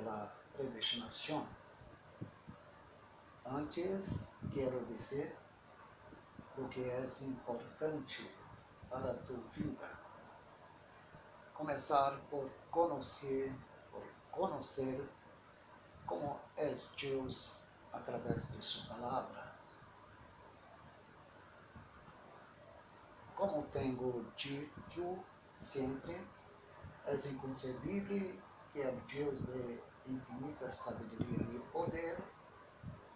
da predestinação. Antes, quero dizer o que é importante para a tua vida. Começar por conhecer, por conhecer como é Deus através de sua palavra. Como tenho dito sempre, é inconcebível que é Deus de infinita sabedoria e poder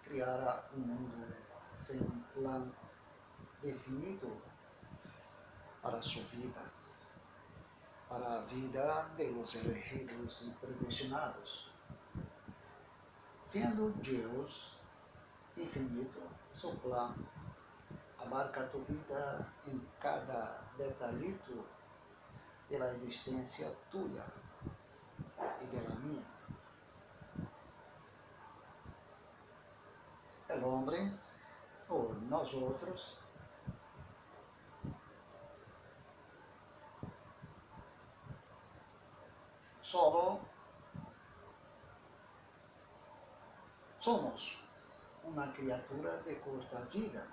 criara um mundo sem um plano definido para a sua vida, para a vida de los elegidos e predestinados. Sendo Deus infinito, seu plano abarca a tua vida em cada detalhito da existência tua e da minha. El homem, ou nós outros, solo somos uma criatura de curta vida.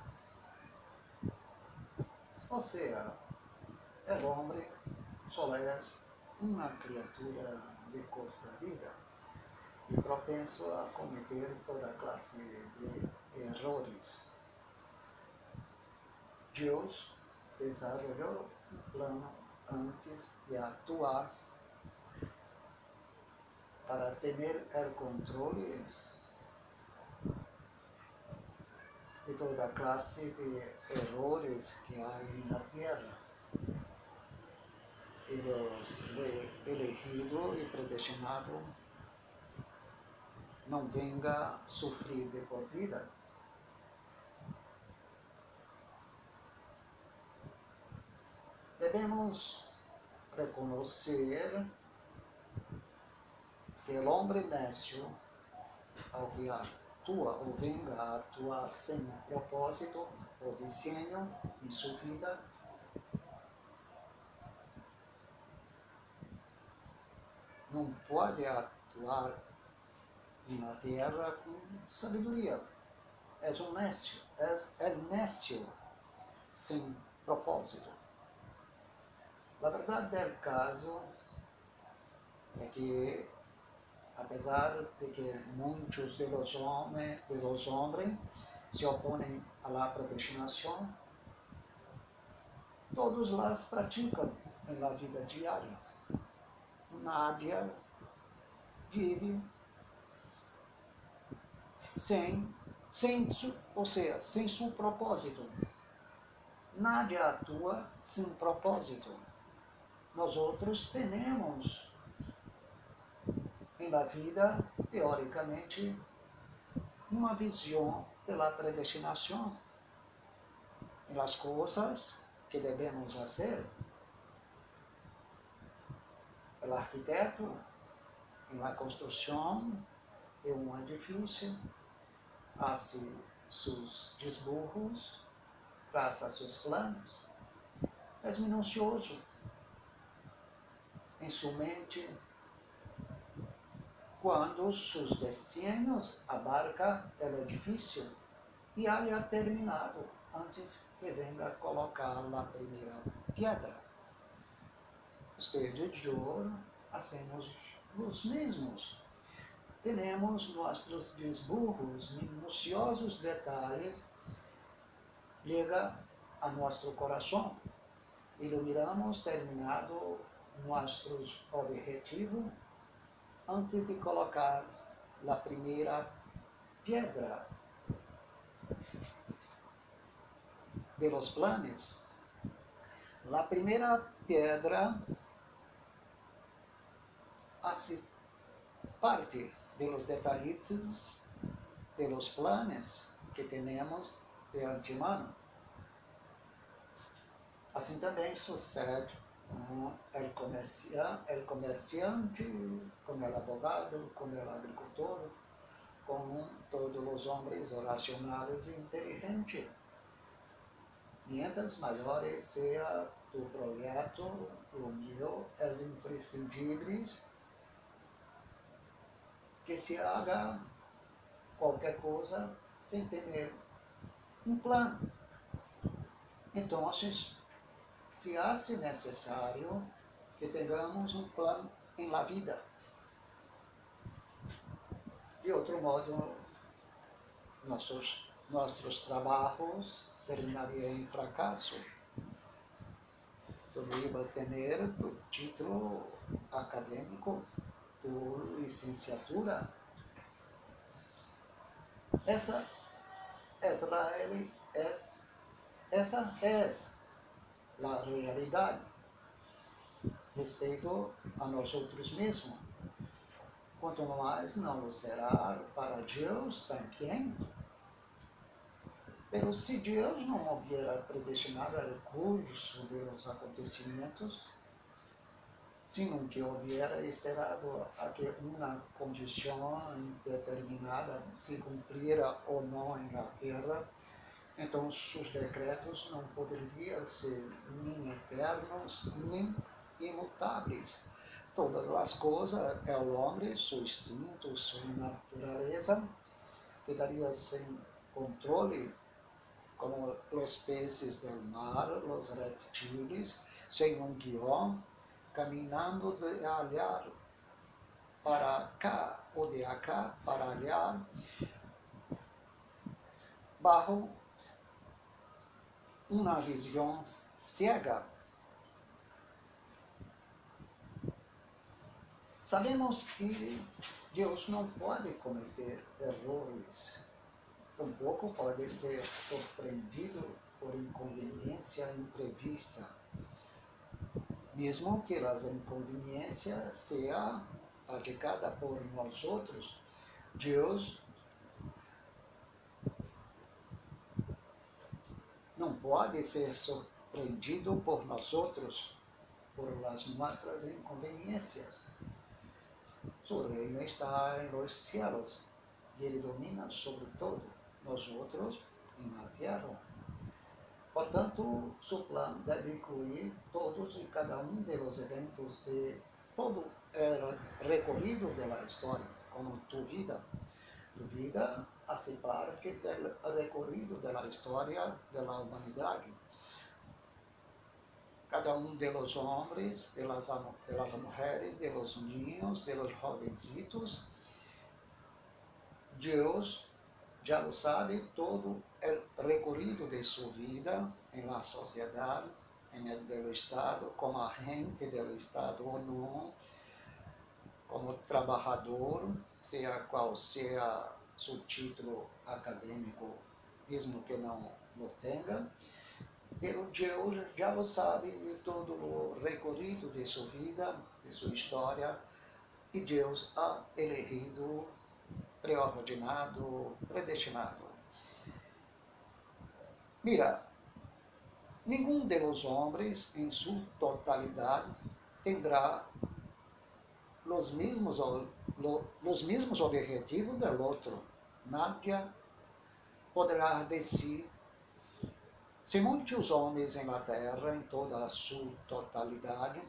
Ou seja, o homem só é uma criatura de curta vida e propenso a cometer toda classe de errores. Deus desarrollou um plano antes de atuar para ter o controle de toda classe de errores que há na Terra. E os elegidos e predestinados não venga sofrer de por vida. Devemos reconhecer que o homem necio, ao que atua ou venga a atuar sem propósito ou desenho em sua vida, não pode atuar na terra com sabedoria. És nécio, és nécio sem propósito. A verdade do caso é que apesar de que muitos de homens, de los hombres se opõem à predestinação, todos las praticam na vida diária. Nádia vive sem, su, ou seja, sem seu propósito. Nádia atua sem propósito. Nós outros temos na vida, teoricamente, uma visão da predestinação nas coisas que devemos fazer. O arquiteto, na construção de um edifício, faz seus desburros, traça seus planos, é minucioso em sua mente, quando seus desenhos abarca o edifício e haya terminado antes que venga colocar a primeira pedra. Esteja de ouro, hacemos os mesmos. Temos nossos desburros, minuciosos detalhes, chega a nosso coração. Iluminamos terminado nossos objetivos antes de colocar a primeira pedra de los planes. La primeira pedra hace parte de los detallitos de los planes que tenemos de antemano. Assim também sucede el, comercia, el comerciante, como el abogado, como el agricultor, como todos os homens racionais e inteligentes. Mientras maiores seja tu projeto, o meu, é imprescindível que se haga qualquer coisa sem ter um plano. Então, se hace necessário que tenhamos um plano em la vida. De outro modo, nossos, nossos trabalhos terminariam em fracasso. Tu iba ter o título acadêmico por licenciatura. Essa, essa, é, essa é a realidade respeito a nós outros mesmos. Quanto mais não será para Deus também. Pero se Deus não hubiera predestinado o curso dos acontecimentos, sino que hubiera esperado a que uma condição determinada se cumprira ou não em terra, então seus decretos não poderiam ser nem eternos, nem imutáveis. Todas as coisas é o homem, seu instinto, sua natureza, quedaria sem controle, como os peces do mar, os reptiles, sem um guião, caminhando de olhar para cá ou de cá para olhar, bajo uma visão cega. Sabemos que Deus não pode cometer erros, tampouco pode ser surpreendido por inconveniência imprevista, mesmo que as inconveniências sejam praticadas por nós outros, Deus não pode ser surpreendido por nós outros por as nossas inconveniências. Su reino está los cielos y Él domina sobre todo nosotros en la tierra. Por tanto, su plan debe incluir todos y cada uno de los eventos de todo el recorrido de la historia, como tu vida. Tu vida hace parte del recorrido de la historia de la humanidad cada um de los hombres, de las, los niños, de los jovencitos. Deus já lo sabe todo o recorrido de sua vida em la sociedade, em el del Estado, como agente do Estado ou não, como trabalhador, seja qual seja seu título acadêmico, mesmo que não o tenha pelo Deus já lo sabe de todo o recorrido de sua vida, de sua história, e Deus ha elegido, preordenado, predestinado. Mira, nenhum de los homens em sua totalidade tendrá os mesmos, os mesmos objetivos do outro. Nadie poderá decir se muitos homens em la terra, em toda a sua totalidade,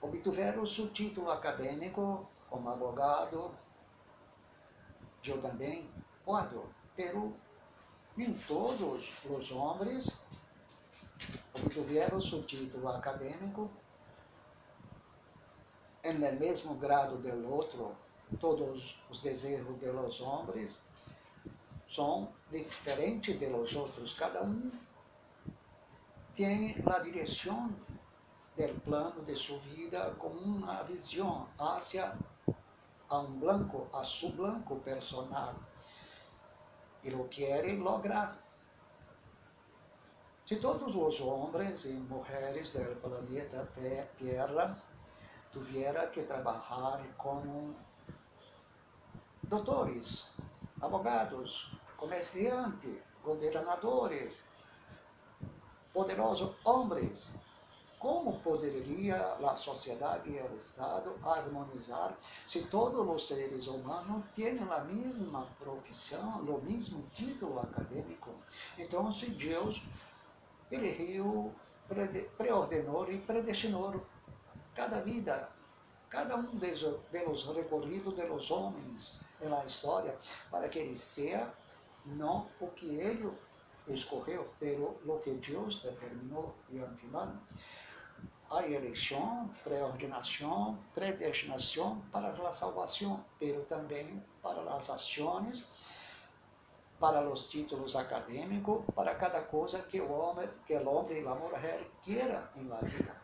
obtiveram seu título acadêmico como advogado, eu também posso, pero nem todos os homens obtiveram seu título acadêmico em el mesmo grado do outro, todos os desejos de los homens são diferentes de los outros. Cada um tem a direção do plano de sua vida com uma visão hacia a um blanco, a su blanco personal. E lo quer lograr. Se todos os homens e mulheres do planeta Terra tuvieran que trabalhar como doutores, abogados, comerciantes, governadores, poderosos homens. Como poderia a sociedade e o Estado harmonizar se todos os seres humanos têm a mesma profissão, o mesmo título acadêmico? Então, se Deus elegeu, preordenou e predestinou cada vida cada um de los recorridos de los homens na história, para que ele seja não o que ele escorreu, pero lo que Deus determinou de antemano. Há eleição, pré-ordenação, predestinação para a salvação, pero também para as ações, para os títulos acadêmicos, para cada coisa que o homem, que o homem e a mulher queira em la vida.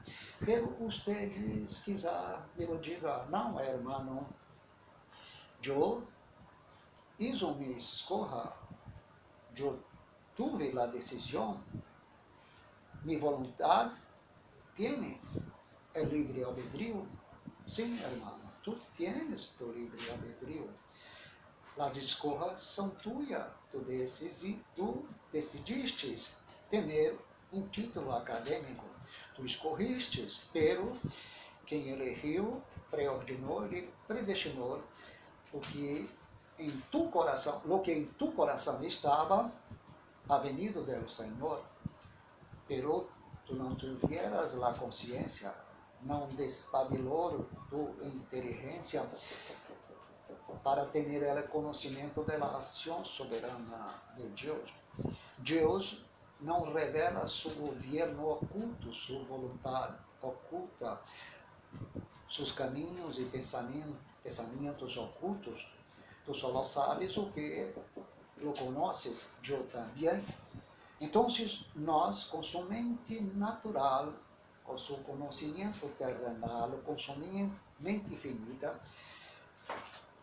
Pero ustedes quizá me lo diga, não, hermano, eu hizo mi escoja, eu tuve a decisão, mi voluntad tiene el libre albedrío. Sim, hermano, tu tienes tu libre albedrío. As escojas são tuas, tu, decidi, tu decidiste ter um título acadêmico. Tu escorriste, pero quem elegeu, preordinou e predestinou o que em tu coração, lo que em tu coração estava, venido del Senhor, pero tu não tuvieras la consciência, não despabilou tu inteligência para ter o conhecimento da ação soberana de Deus. Deus não revela seu governo oculto, sua vontade oculta, seus caminhos e pensamentos, pensamentos ocultos. Tu só sabes o que lo conoces, eu também. Então, nós, com sua mente natural, com seu conhecimento terrenal, com sua mente finita,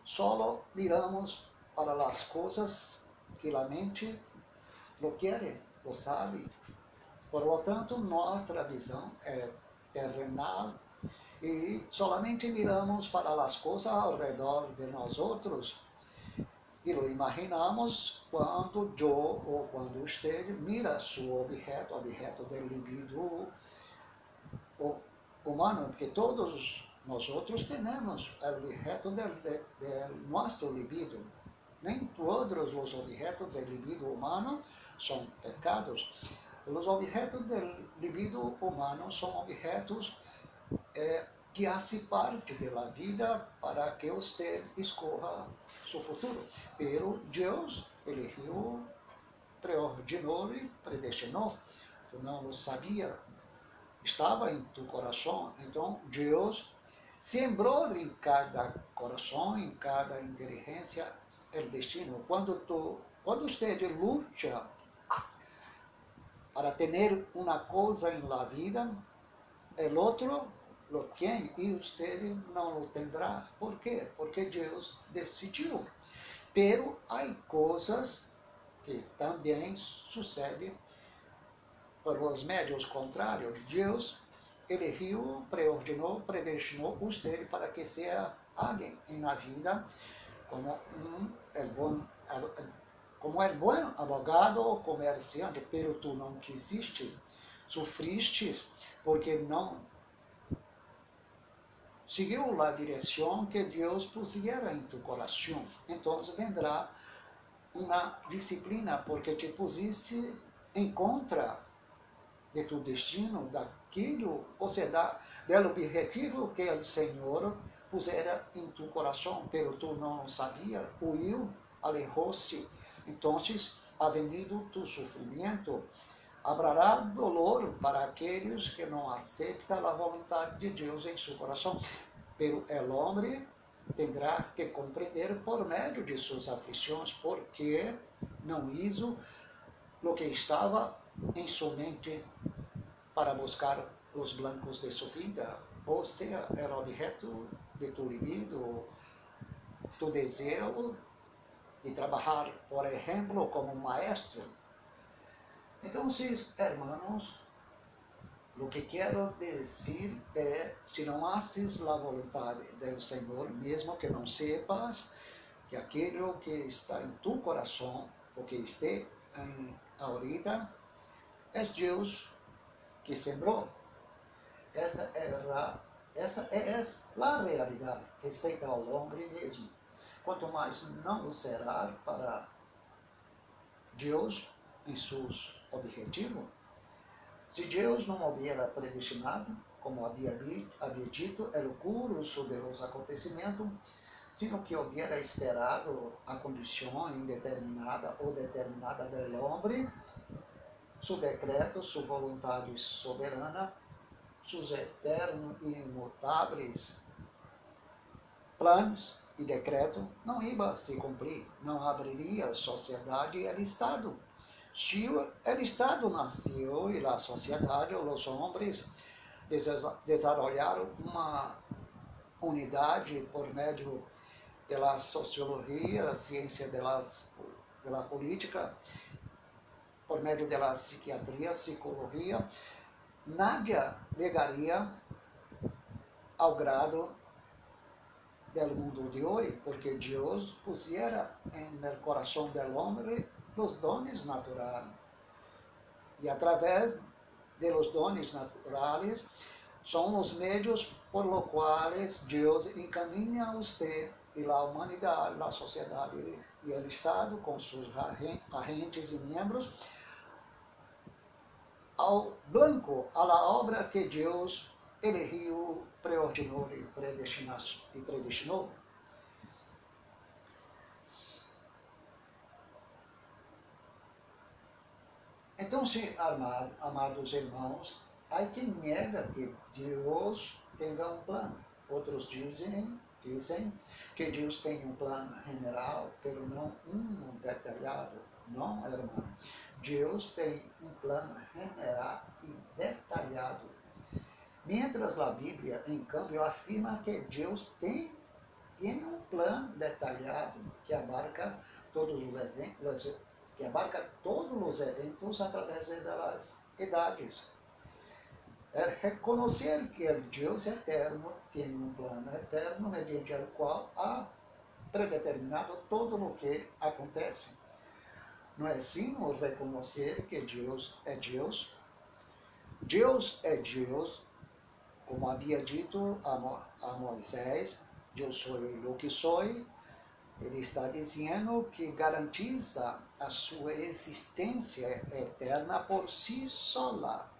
só miramos para as coisas que a mente lo quer, lo sabe. Por lo tanto, nossa visão é terrenal e solamente miramos para as coisas ao redor de nós outros e lo imaginamos quando eu ou quando você mira seu objeto, objeto do libido humano, porque todos nós outros temos objeto do nosso libido. Nem todos os objetos do libido humano são pecados. Os objetos do libido humano são objetos eh, que hace parte da vida para que você escorra seu futuro. Pero Deus elegeu, preordinou e predestinou. Tu não sabia, estava em tu coração. Então Deus sembrou em cada coração, em cada inteligência, o destino. Quando tu, quando você luta para ter uma coisa em la vida, o outro lo tem e você não lo tendrá. ¿Por quê? Porque Deus decidiu. Pero há coisas que também sucedem por os médios contrários. Deus elegeu, preordinou, predestinou você para que seja alguém na vida como um bom como é bom advogado ou comerciante, pero tu não quisiste, sofriste porque não seguiu a direção que Deus pusiera em tu coração. Então vendrá uma disciplina, porque te pusiste em contra de tu destino, daquilo, ou seja, do objetivo que o Senhor pusera em tu coração, pero tu não sabia, huiu, alejou-se. Então, ha venido tu sofrimento, haverá dolor para aqueles que não aceitam a vontade de Deus em seu coração. Pero el homem terá que compreender por meio de suas aflições porque não hizo lo que estava em sua mente para buscar os blancos de sua vida, ou seja, era objeto de tu libido, tu desejo de trabalhar, por exemplo, como maestro então, hermanos, o que quero dizer é, se não haces a vontade do Senhor, mesmo que não sepas que aquilo que está em tu coração, o que esteja em ahorita, é Deus que sembrou. Essa é a, essa é a realidade respeito ao homem mesmo. Quanto mais não será para Deus e seus objetivo, se Deus não houvera predestinado, como havia, havia dito, el curso de los acontecimentos, sino que hubiera esperado a condição indeterminada ou determinada do homem, su decreto, sua vontade soberana, seus eternos e imutáveis planos e decreto não iba se cumprir, não abriria sociedade e Estado. O Estado nasceu e a sociedade, os homens desenvolveram uma unidade por meio da sociologia, da ciência da política, por meio da psiquiatria, psicologia, nada legaria ao grado do mundo de hoje, porque Deus pusiera no coração do homem os dones naturais. E através de los dones naturais são os meios por los quais Deus encaminha a você e a humanidade, a sociedade e o Estado, com seus agentes e membros, ao blanco, à obra que Deus elegeu, preordinou e predestinou. Então, se, amados irmãos, há quem nega que Deus tenha um plano. Outros dizem, dizem que Deus tem um plano general, pero não um detalhado. Não, irmão. Deus tem um plano general e detalhado. Mientras a Bíblia, em câmbio, afirma que Deus tem, tem um plano detalhado que abarca todos os eventos, que abarca todos os eventos através das idades. É reconhecer que o Deus eterno tem um plano eterno mediante o qual há predeterminado todo o que acontece. Não é assim o reconhecer que Deus é Deus? Deus é Deus, como havia dito a Moisés, eu sou o que sou, ele está dizendo que garantiza a sua existência eterna por si sola.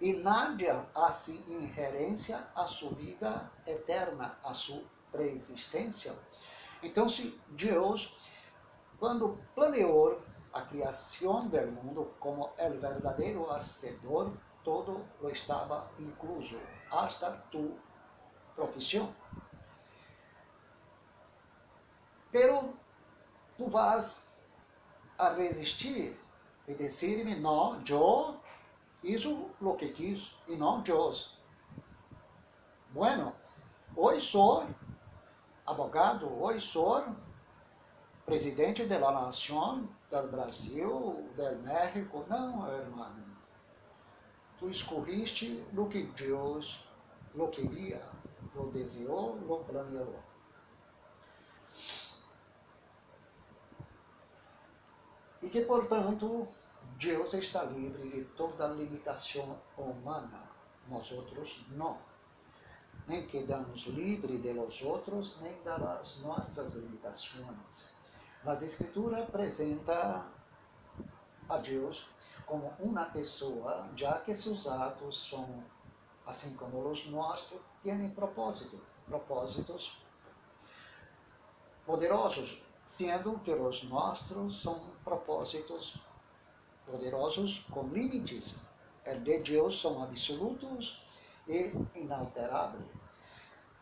E nada assim inherência à sua vida eterna, à sua preexistência. Então, se Deus, quando planeou a criação do mundo como o verdadeiro hacedor, todo lo estava incluso, hasta tu profissão. Pero tu vas a resistir e dizer-me, não, eu, isso o que quis, e não Deus. Bueno, hoje sou abogado, hoje sou presidente da nação do Brasil, do México. Não, irmão. Tu escorriste no que Deus lo queria, lo desejou, lo planeou. E que, portanto, Deus está livre de toda limitação humana, nós outros não. Nem quedamos livres de los outros, nem das nossas limitações. Mas a Escritura apresenta a Deus como uma pessoa, já que seus atos são, assim como os nossos, têm propósito, propósitos poderosos, sendo que os nossos são propósitos poderosos com limites. O de Deus são absolutos e inalteráveis.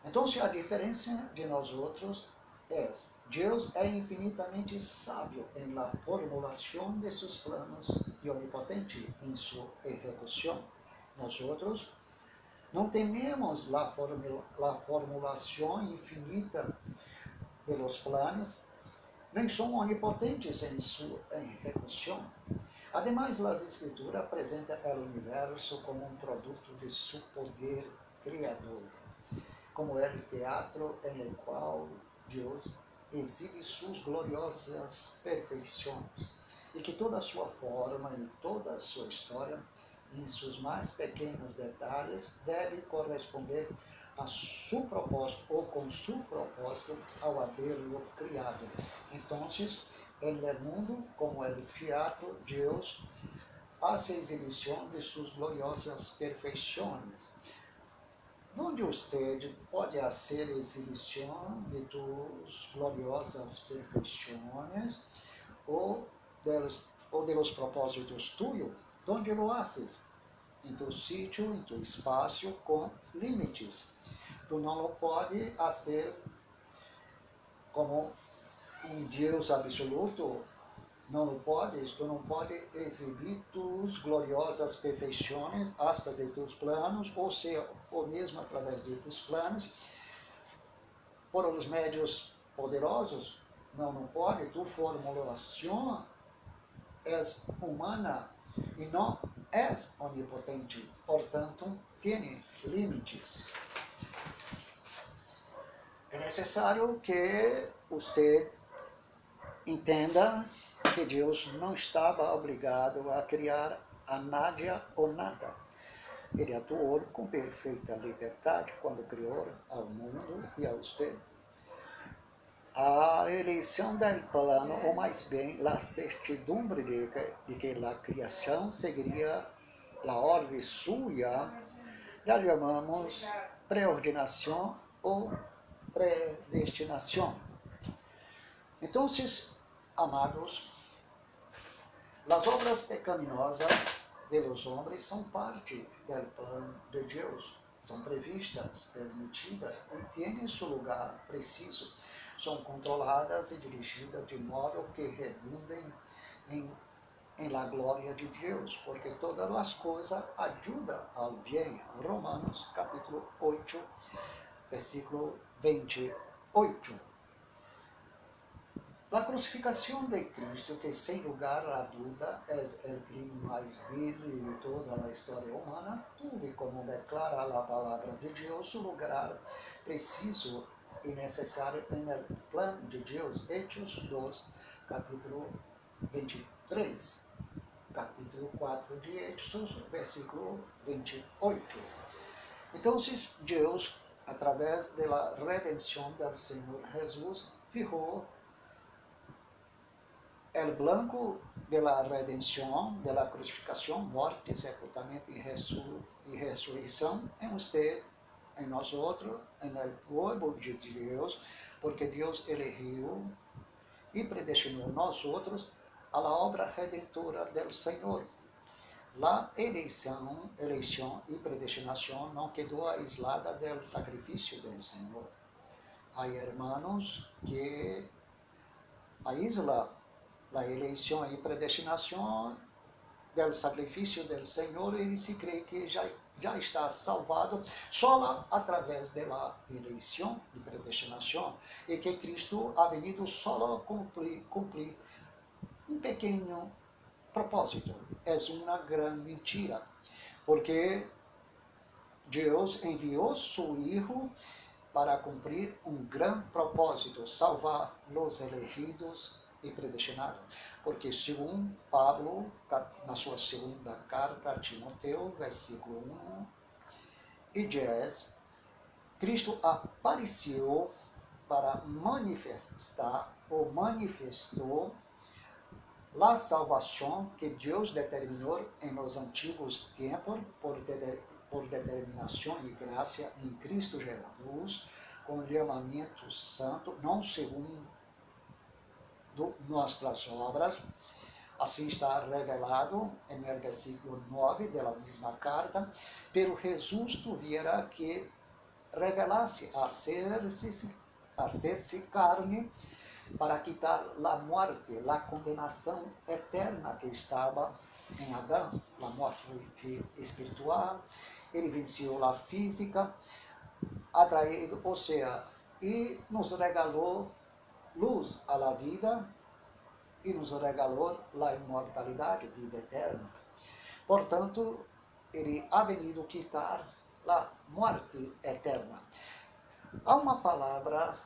Então, se a diferença de nós outros é Deus é infinitamente sábio em la formulação de seus planos e onipotente em sua execução. Nós outros não tememos a formulação infinita de los planos nem são onipotentes em sua execução. Ademais, as Escrituras apresentam o universo como um produto de seu poder criador, como é o teatro em el qual Deus exibe suas gloriosas perfeições, e que toda a sua forma e toda a sua história, em seus mais pequenos detalhes, deve corresponder a su propósito ou com su propósito ao haberlo criado. Então, en el mundo, como el teatro, Deus hace exibição de suas gloriosas perfeições. Onde você pode fazer exibição de tus gloriosas perfeições ou de los, ou de los propósitos tuyos? Onde lo haces? Em tu sítio, em tu espaço, com limites. Tu não pode fazer como um Deus absoluto. Não podes, tu não podes exibir tus gloriosas perfeições hasta de tus planos, ou seja, ou mesmo através de tus planos, por os médios poderosos, não, não pode, tu formulação é humana e não é onipotente, portanto, tem limites. É necessário que você entenda que Deus não estava obrigado a criar a Nádia ou nada. Ele atuou com perfeita liberdade quando criou ao mundo e a você. A eleição do plano, ou mais bem, a certidumbre de que, de que a criação seguiria a ordem sua, já chamamos preordinação ou predestinação. Então, amados, as obras pecaminosas de los hombres são parte do plano de Deus, são previstas, permitidas e têm seu lugar preciso. São controladas e dirigidas de modo que redundem em, em la glória de Deus, porque todas as coisas ajudam ao bem. Romanos capítulo 8, versículo 28. A crucificação de Cristo, que sem lugar a dúvida é o crime mais vil de toda a história humana, tudo como declara a palavra de Deus, o lugar preciso e necessário no plano de Deus. Hechos 2, capítulo 23. Capítulo 4 de Hechos, versículo 28. Então, Deus, através da redenção do Senhor Jesus, fijou el blanco de la redención, de la crucificación, muerte, sepultamento resur y resurrección en usted, en nosotros, en el pueblo de Dios, porque Dios eligió y predestinó nosotros a la obra redentora del Señor. La eleição, eleição e predestinação não quedou aislada do sacrifício do Senhor. Há irmãos que aíslam la eleição e predestinação do sacrifício do Senhor, ele se crê que já, já está salvado só através da eleição e predestinação, e que Cristo ha venido só cumprir, cumprir um pequeno propósito. É uma grande mentira, porque Deus enviou seu Filho para cumprir um grande propósito, salvar os elegidos e predestinado. Porque, segundo Pablo, na sua segunda carta a Timoteu, versículo 1 e 10, Cristo apareceu para manifestar ou manifestou a salvação que Deus determinou em nos antigos tempos por, por determinação e graça em Cristo Jesus, com chamamento santo, não segundo nossas obras. Assim está revelado no versículo 9 da mesma carta, pero Jesus tuviera que revelasse a ser-se carne para quitar a morte, a condenação eterna que estava em Adão, a morte espiritual. Ele venceu a física, atraído, ou seja, e nos regalou luz à la vida e nos regalou a imortalidade, vida eterna. Portanto, ele ha venido quitar a morte eterna. Há uma palavra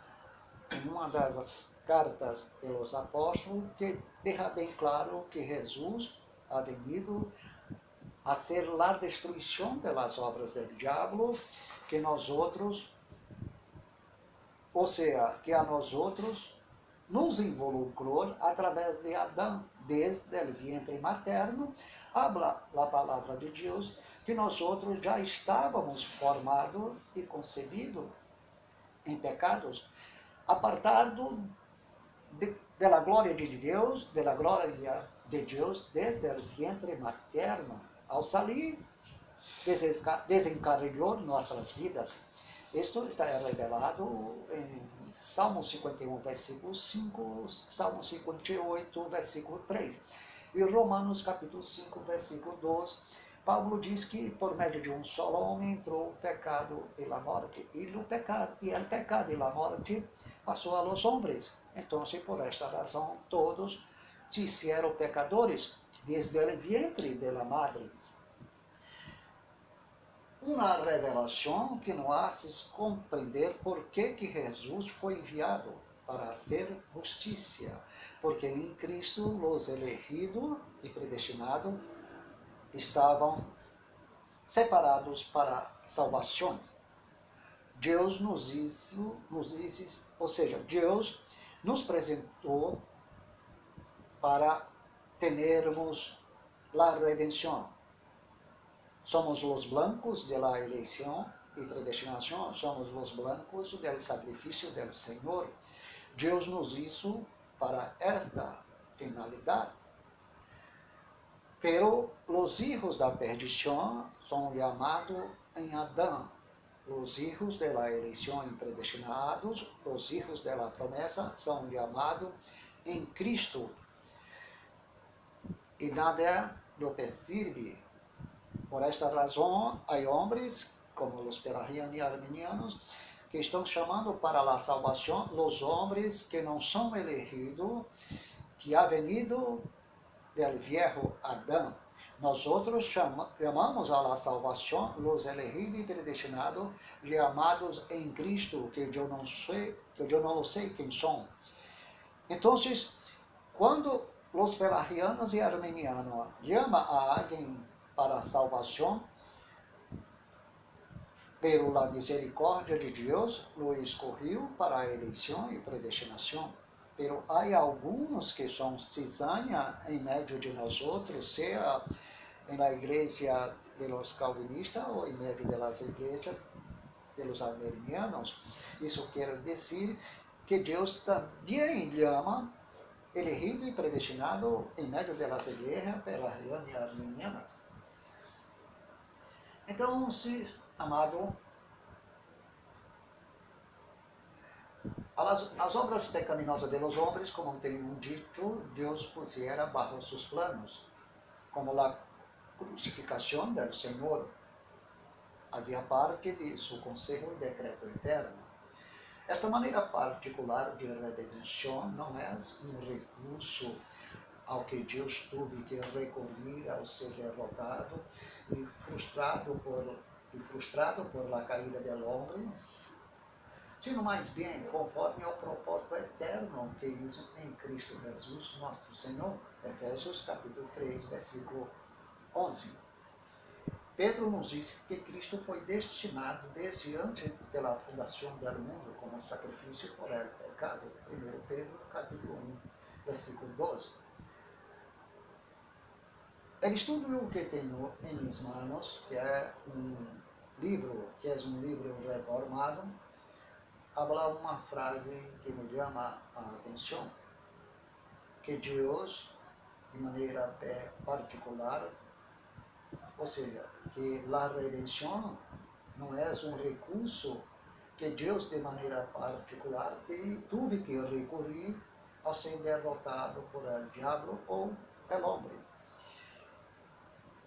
em uma das cartas dos apóstolos que deixa bem claro que Jesus ha venido a ser a destruição das obras do diabo que nós outros, ou seja, que a nós outros nos involucrou através de Adão, desde o vientre materno, habla a palavra de Deus que nós outros já estávamos formados e concebidos em pecados, apartados de, da glória de Deus, da glória de Deus desde o vientre materno. Ao sair, desencarregou nossas vidas. Isto está revelado em Salmo 51, versículo 5, Salmo 58, versículo 3. E Romanos capítulo 5, versículo 12, Paulo diz que por meio de um só homem entrou o pecado e a morte, e o pecado, e o pecado e a morte passou a los homens. Então, por esta razão, todos se hicieron pecadores desde o vientre de la madre. Uma revelação que nos hace compreender por que, que Jesus foi enviado para ser justiça. Porque em Cristo os elegidos e predestinados estavam separados para salvação. Deus nos nos hizo, ou seja, Deus nos apresentou para termos a redenção. Somos os blancos de la eleição e predestinação, somos os blancos do sacrifício do Senhor. Deus nos hizo para esta finalidade. Pero os hijos da perdição são chamados em Adão. Os hijos de la eleição predestinados, os hijos de la promessa, são chamados em Cristo. E nada lo percebe. Por esta razão, há homens, como os pelagianos e armenianos, que estão chamando para a salvação os homens que não são elegidos, que ha venido del viejo Adão. Nós outros chamamos a la salvação os elegidos e predestinados, chamados em Cristo, que eu não sei, que eu não sei quem são. Então, quando os pelagianos e armenianos chamam a alguém para a salvação, pela misericórdia de Deus, o escolheu para a eleição e predestinação. Pero há alguns que são cizaña em meio de nós outros, seja na igreja de los calvinistas ou em meio de las igrejas de los armenianos. Isso quer dizer que Deus também chama elegido e predestinado em meio de las igrejas armenianas. Então, se, amado, As, as obras pecaminosas de los hombres, como tenho dito, Deus pusiera bajo sus planos, como a crucificação del Senhor fazia parte de seu conselho e decreto eterno. Esta maneira particular de redenção não é um recurso ao que Deus teve que recorrer ao ser derrotado e frustrado por, e frustrado por la caída del homem, sino mais bem conforme ao propósito eterno que isso em Cristo Jesus, nosso Senhor. Efésios capítulo 3, versículo 11. Pedro nos diz que Cristo foi destinado desde antes da fundação do mundo como sacrifício por el pecado. 1 Pedro capítulo 1, versículo 12. O estudo que tenho em minhas mãos, que é um livro, que é um livro reformado, habla uma frase que me chama a atenção, que Deus, de maneira particular, ou seja, que a redenção não é um recurso que Deus, de maneira particular, teve que recorrer ao ser derrotado por el diabo ou el homem.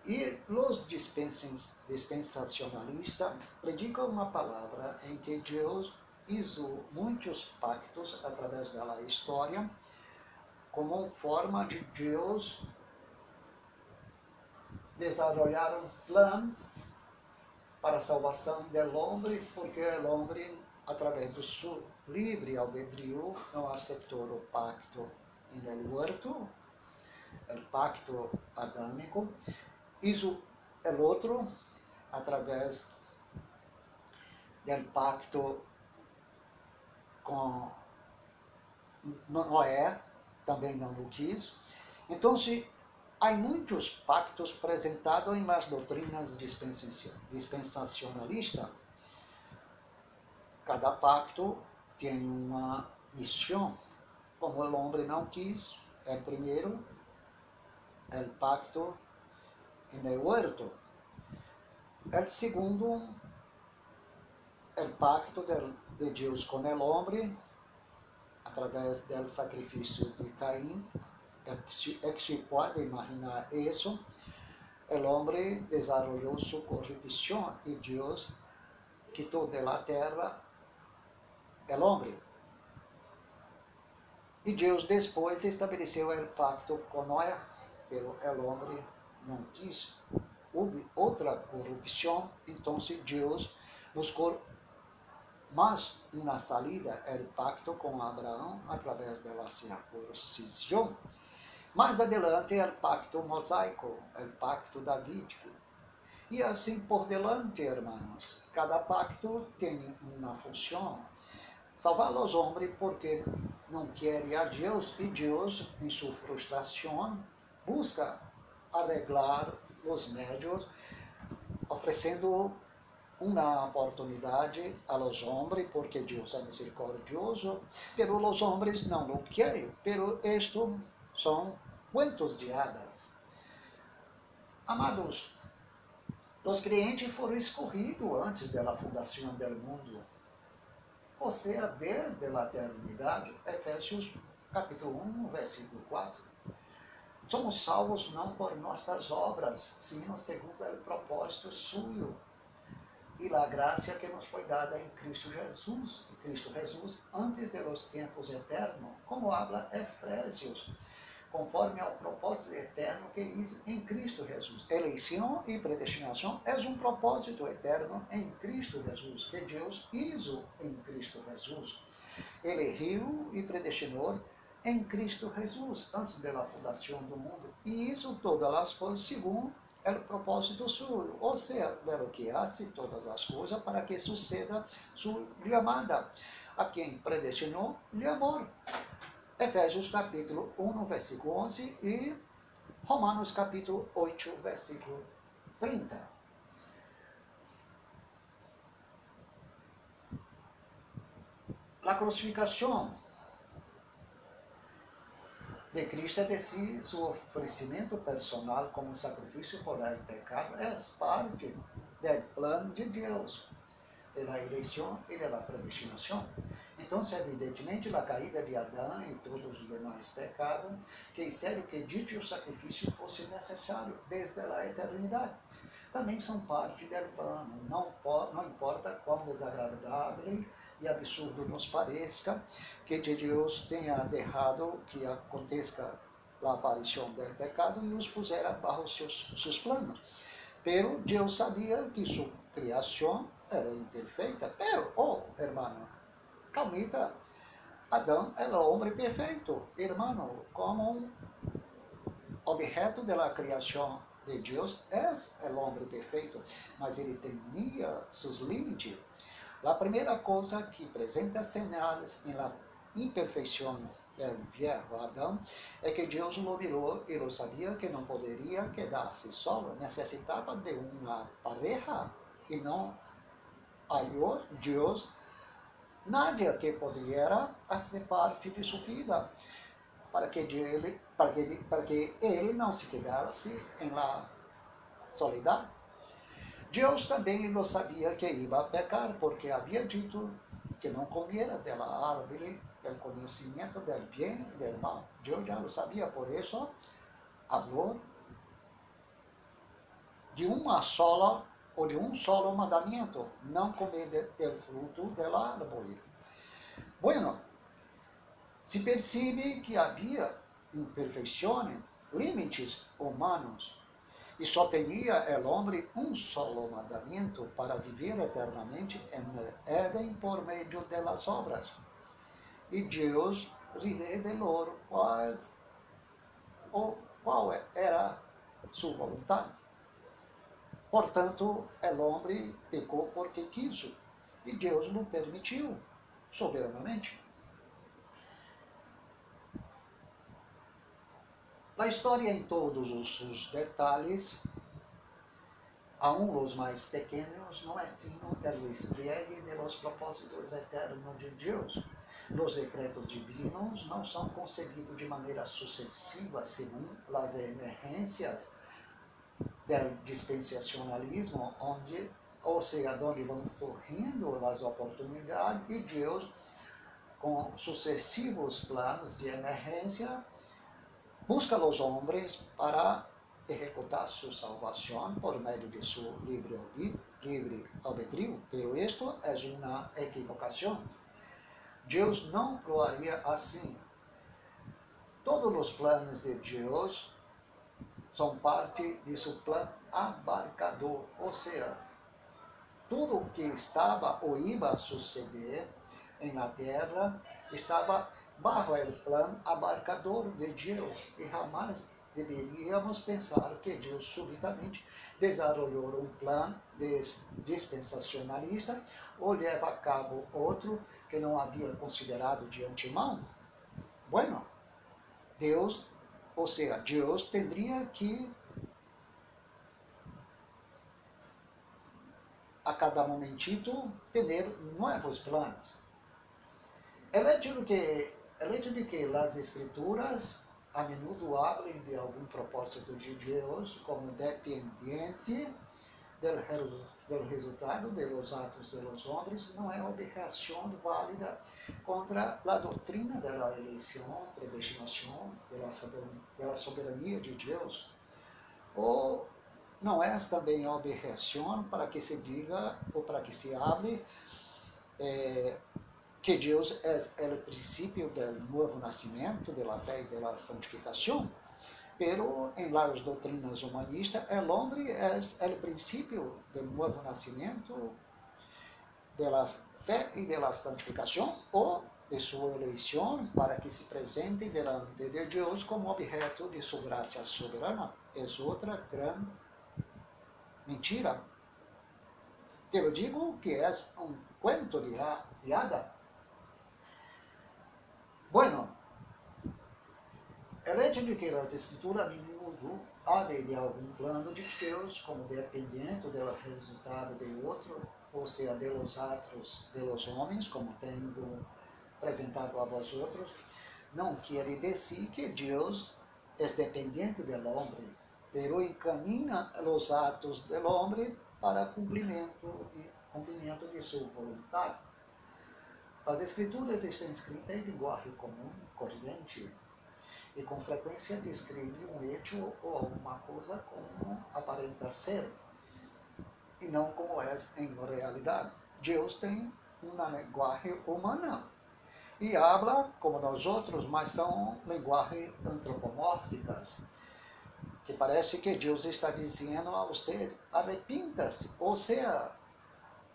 E os dispensacionalistas predicam uma palavra em que Deus hizo muitos pactos através da história como forma de Deus desarrollar um plano para a salvação do homem, porque homem, através do seu livre albedrío, não aceitou o pacto no huerto, o pacto adâmico, hizo o outro através do pacto com Noé também não o quis. Então, se há muitos pactos apresentados em las doutrinas dispensacionalistas. Cada pacto tem uma missão. Como o homem não quis, é primeiro o pacto no huerto. O segundo, o pacto de Deus com o homem através do sacrifício de Caim. É que se pode imaginar isso. O homem desenvolveu sua corrupção e Deus quitou de la terra o homem. E Deus depois estabeleceu o pacto com Noé, pero o homem não quis. Houve outra corrupção, então Deus buscou mas uma salida é o pacto com Abraão através da circuncisão. Mais adelante é o pacto mosaico, o pacto davídico. E assim por delante, irmãos. Cada pacto tem uma função. Salvar os homens porque não querem a Deus e Deus, em sua frustração, busca arreglar os médios, oferecendo uma oportunidade a los homens, porque Deus é misericordioso, pero los homens não lo querem, pero esto são cuentos de hadas. Amados, os crentes foram escolhidos antes da fundação do mundo. Ou seja, desde a eternidade. Efésios capítulo 1, versículo 4. Somos salvos não por nossas obras, sino segundo o propósito suyo e a graça que nos foi dada em Cristo Jesus, Cristo Jesus, antes de los tempos eternos, como habla Efésios, conforme ao propósito eterno que hizo em Cristo Jesus. Eleição e predestinação é um propósito eterno em Cristo Jesus, que Deus hizo em Cristo Jesus. Elegeu e predestinou em Cristo Jesus, antes da fundação do mundo. E isso todas as coisas segundo o propósito suyo, ou seja, de que hace todas as coisas para que suceda sua chamada, a quem predestinou lhe amor. Efésios capítulo 1, versículo 11 e Romanos capítulo 8, versículo 30. A crucificação de Cristo é de si su oferecimento personal como sacrifício por el pecado é parte do plano de Deus, da eleição e da predestinação. Então, evidentemente, a caída de Adão e todos os demais pecados, que sério que dito sacrifício fosse necessário desde a eternidade. Também são parte do plano, não, não importa quão desagradável e absurdo nos pareça que de Deus tenha derrado que aconteça a aparição do pecado e os pusera bajo seus, seus planos. Pero Deus sabia que sua criação era imperfeita. Pero, oh, hermano, calmita, Adão era o homem perfeito. Hermano, como objeto da criação de Deus, é o homem perfeito, mas ele tinha seus limites a primeira coisa que apresenta sinais em la imperfeição del viejo Adão é que Deus o virou e lo sabia que não poderia quedar-se solo, necessitava de uma pareja e não hallou Deus nadie que fazer parte de sua vida para que ele, para que, para que ele não se quedasse em la solidão. Deus também não sabia que ia pecar, porque havia dito que não comiera da árvore do conhecimento do bem e do mal. Deus já lo sabia, por isso falou de uma sola ou de um solo mandamento, não comer do fruto da árvore. Bueno, se percebe que havia imperfeições, limites humanos e só tinha o homem um solo mandamento para viver eternamente em Éden por meio das obras. E Deus revelou quais, ou qual era sua vontade. Portanto, o homem pecou porque quis, e Deus não permitiu, soberanamente. A história em todos os, os detalhes, aún os mais pequenos, não é sino el despliegue de los propósitos eternos de Deus. Os decretos divinos não são concebidos de maneira sucessiva, segundo as emergências do dispensacionalismo, onde, ou seja, onde vão surgindo as oportunidades e Deus, com sucessivos planos de emergência, busca os homens para executar sua salvação por meio de seu livre, livre albedrío, pero isto é uma equivocação. Deus não lo haria assim. Todos os planos de Deus são parte de seu plano abarcador, ou seja, tudo o que estava ou ia suceder em na terra estava bajo o plano abarcador de Deus e jamais deveríamos pensar que Deus subitamente desenvolveu um plano dispensacionalista ou leva a cabo outro que não havia considerado de antemão. Bueno, Deus, ou seja, Deus teria que a cada momentito ter novos planos. Hecho de que, hecho de que las escrituras a menudo hablen de algum propósito de Deus como dependiente del, del resultado de los atos de los hombres não é objeção válida contra a doutrina da eleição, predestinação, da soberania de Deus. Ou não é também objeção para que se diga ou para que se hable eh, que Deus é o princípio do novo nascimento, da fé e da santificação. Pero em las doutrinas humanistas, el hombre é o princípio do novo nascimento, da fé e da santificação, ou de sua eleição para que se presente delante de Deus como objeto de sua graça soberana. É outra grande mentira. Te digo que é um cuento de hada. Bueno, el hecho de que as escrituras menudo hablam de algum plano de Deus como dependente do resultado de outro, ou seja, de los atos de los homens, como tenho apresentado a vós outros, não quer dizer que Deus é dependente do homem, pero encamina os atos do homem para cumprimento, cumprimento de sua vontade. As escrituras estão escritas em linguagem comum, corrente, e com frequência descreve um hecho ou alguma coisa como aparenta ser, e não como é em realidade. Deus tem uma linguagem humana e habla como nós outros, mas são linguagens antropomórficas, que parece que Deus está dizendo a você, arrependa-se, ou seja,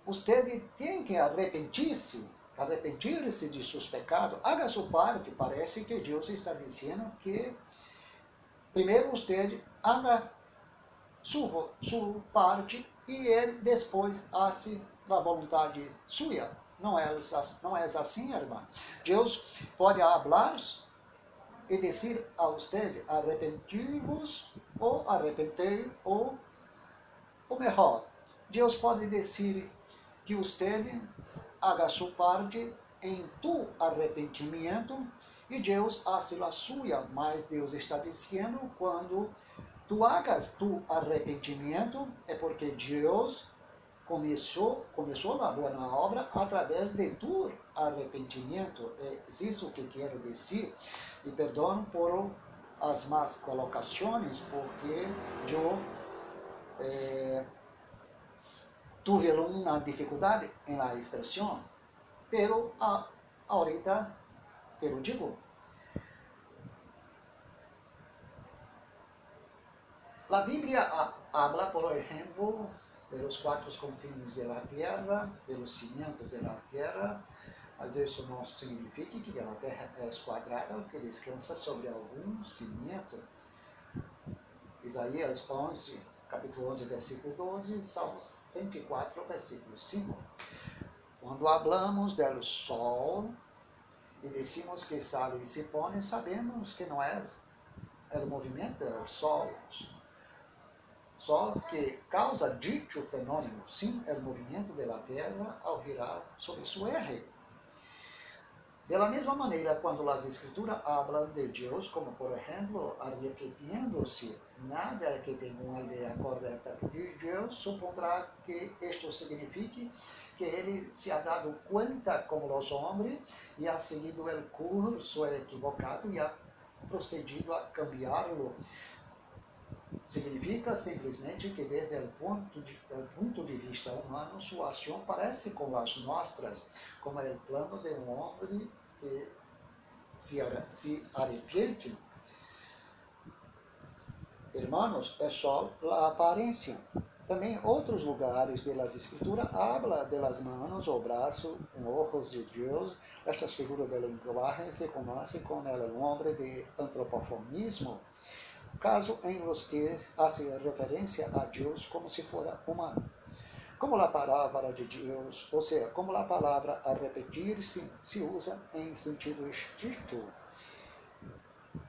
você tem que arrepentir-se arrepender-se de seus pecados, haga sua parte. Parece que Deus está dizendo que primeiro você haga sua, sua parte e ele depois hace a vontade sua. Não é, não é assim, irmã. Deus pode falar e dizer a você, arrepentir-vos ou arrepender ou, ou melhor, Deus pode dizer que você haga sua parte em tu arrependimento e Deus hace a sua, mas Deus está dizendo quando tu hagas tu arrependimento é porque Deus começou começou a boa obra através de tu arrependimento. É isso que quero dizer. E perdono por as más colocações porque eu eh, tuve una dificultad en la expresión, pero a, ahorita te lo digo. La Biblia habla, por ejemplo, de los cuatro confines de la tierra, de los cimientos de la tierra, mas isso não significa que a terra é quadrada, que descansa sobre algum cimento. Isaías 11, capítulo 11, versículo 12, Salmos 104, versículo 5. Quando hablamos do sol e decimos que sale e se pone, sabemos que não é o movimento do Sol. Só que causa dito fenômeno, sim, o movimento da Terra ao virar sobre seu eje. De la mesma maneira, quando as escrituras falam de Deus, como por exemplo, arrependendo-se, nada que tenha uma ideia correta de Deus supondrá que isto signifique que ele se ha dado conta como os homens e ha seguido o curso equivocado e ha procedido a cambiá-lo. Significa simplesmente que, desde o ponto de, ponto de vista humano, sua ação parece com as nossas, como é o plano de um homem que se, se arrepende. Irmãos, é só a aparência. Também outros lugares das escrituras habla de las manos ou braço, ojos de Deus. Estas figuras de linguagem se conhecem com o nome de antropoformismo, caso em los que hace referência a Deus como se fora humano. Como a palavra de Deus, ou seja, como a palavra a repetir-se se usa em sentido estrito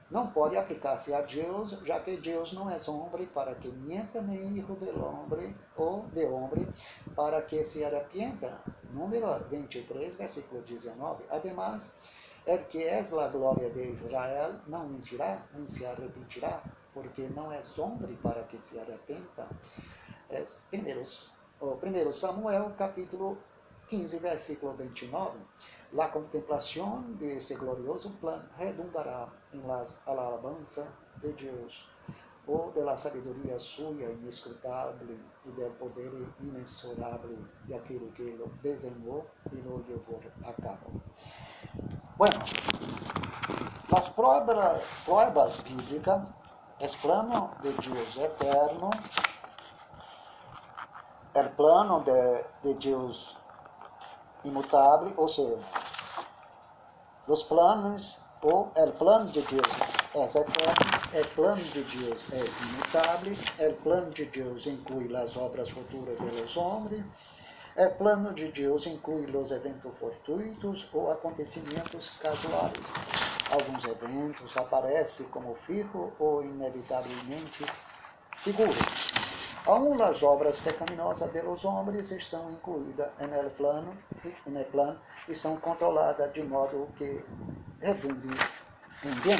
não pode aplicar-se a Deus, já que Deus não é homem para que mienta, nem hijo de homem ou de homem para que se arrepienta. Número 23, versículo 19. Además, el que é a glória de Israel não mentirá, nem se arrepentirá, porque não é homem para que se arrependa. É primeiro, Samuel, capítulo 15, versículo 29. La contemplación de este glorioso plan redundará en la alabanza de Dios o de la sabiduría suya inescrutable y del poder inmensurable de aquel que lo diseñó y lo llevó a cabo. Bueno, las pruebas, pruebas bíblicas es plano de Dios eterno, el plano de, de Dios imutável, ou seja, os planos ou o plano de Deus é eterno, o plano de Deus é imutável, o plano de Deus inclui as obras futuras dos homens, o plano de Deus inclui os eventos fortuitos ou acontecimentos casuais. Alguns eventos aparecem como fixos ou inevitavelmente seguros. Aún as obras pecaminosas de los hombres estão incluídas no plano, no plano e são controladas de modo que redunde em bem.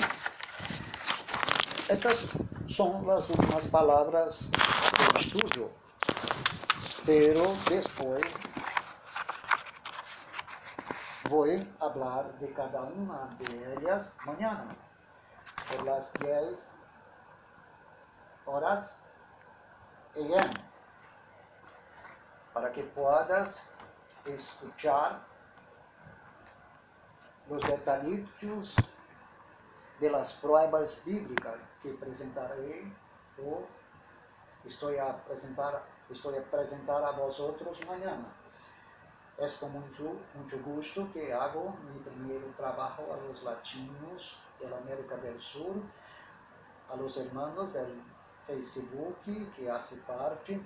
Estas são as últimas palavras do estudo, pero depois vou falar de cada uma de elas mañana, por las 10 horas AM, para que puedas escuchar os detalhitos de las pruebas bíblicas que apresentarei ou estou a apresentar, estou a apresentar a vosotros mañana. É com muito, muito gosto que hago meu primeiro trabalho a los latinos da América do Sul, a los hermanos del Facebook, que hace parte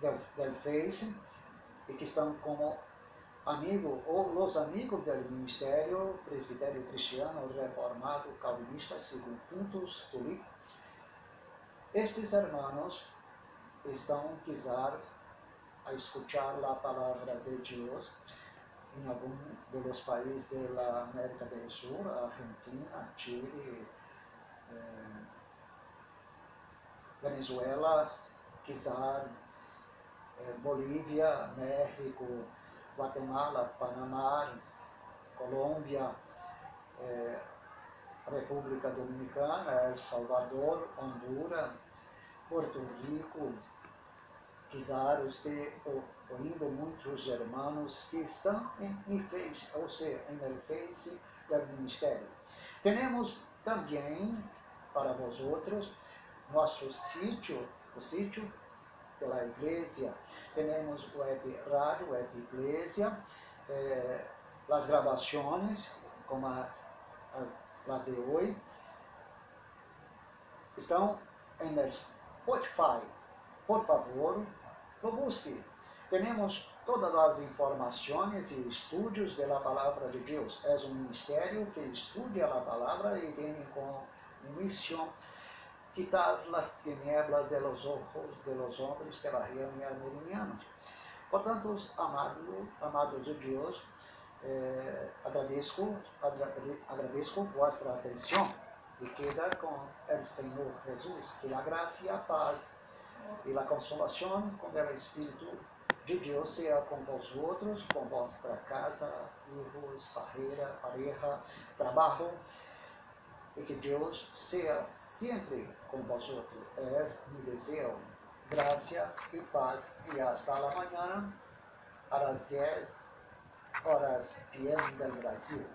del, del Face e que estão como amigo ou os amigos do Ministério Presbitério Cristiano Reformado Calvinista segundo puntos Tuli. Estes hermanos estão quiser a escuchar a palavra de Deus em algum dos países da América do Sul, Argentina, Chile, eh, Venezuela, quizá eh, Bolívia, México, Guatemala, Panamá, Colômbia, eh, República Dominicana, El Salvador, Honduras, Porto Rico, quizá esteja ouvindo muitos irmãos que estão em Face, ou seja, em Face do Ministério. Temos também para vós outros nosso sítio, o sítio da igreja. Temos web rádio, web igreja, eh, as gravações, como as, de hoje, estão em Spotify. Por favor, lo busque. temos todas as informações e estudos da palavra de Deus. É um ministério que estuda a palavra e tem como missão quitar as tinieblas de los ojos de los hombres que barriam e armenianos. Portanto, amados, amados de Deus, eh, agradeço, agradeço vossa atenção e queda com o Senhor Jesus. Que a graça, a paz e a consolação com o Espírito de Deus seja com vós outros, com vossa casa, filhos, pareja, pareja, trabalho, e que Deus seja sempre com vós outros. É meu desejo. Graça e paz. E hasta amanhã, às 10 horas PM del Brasil.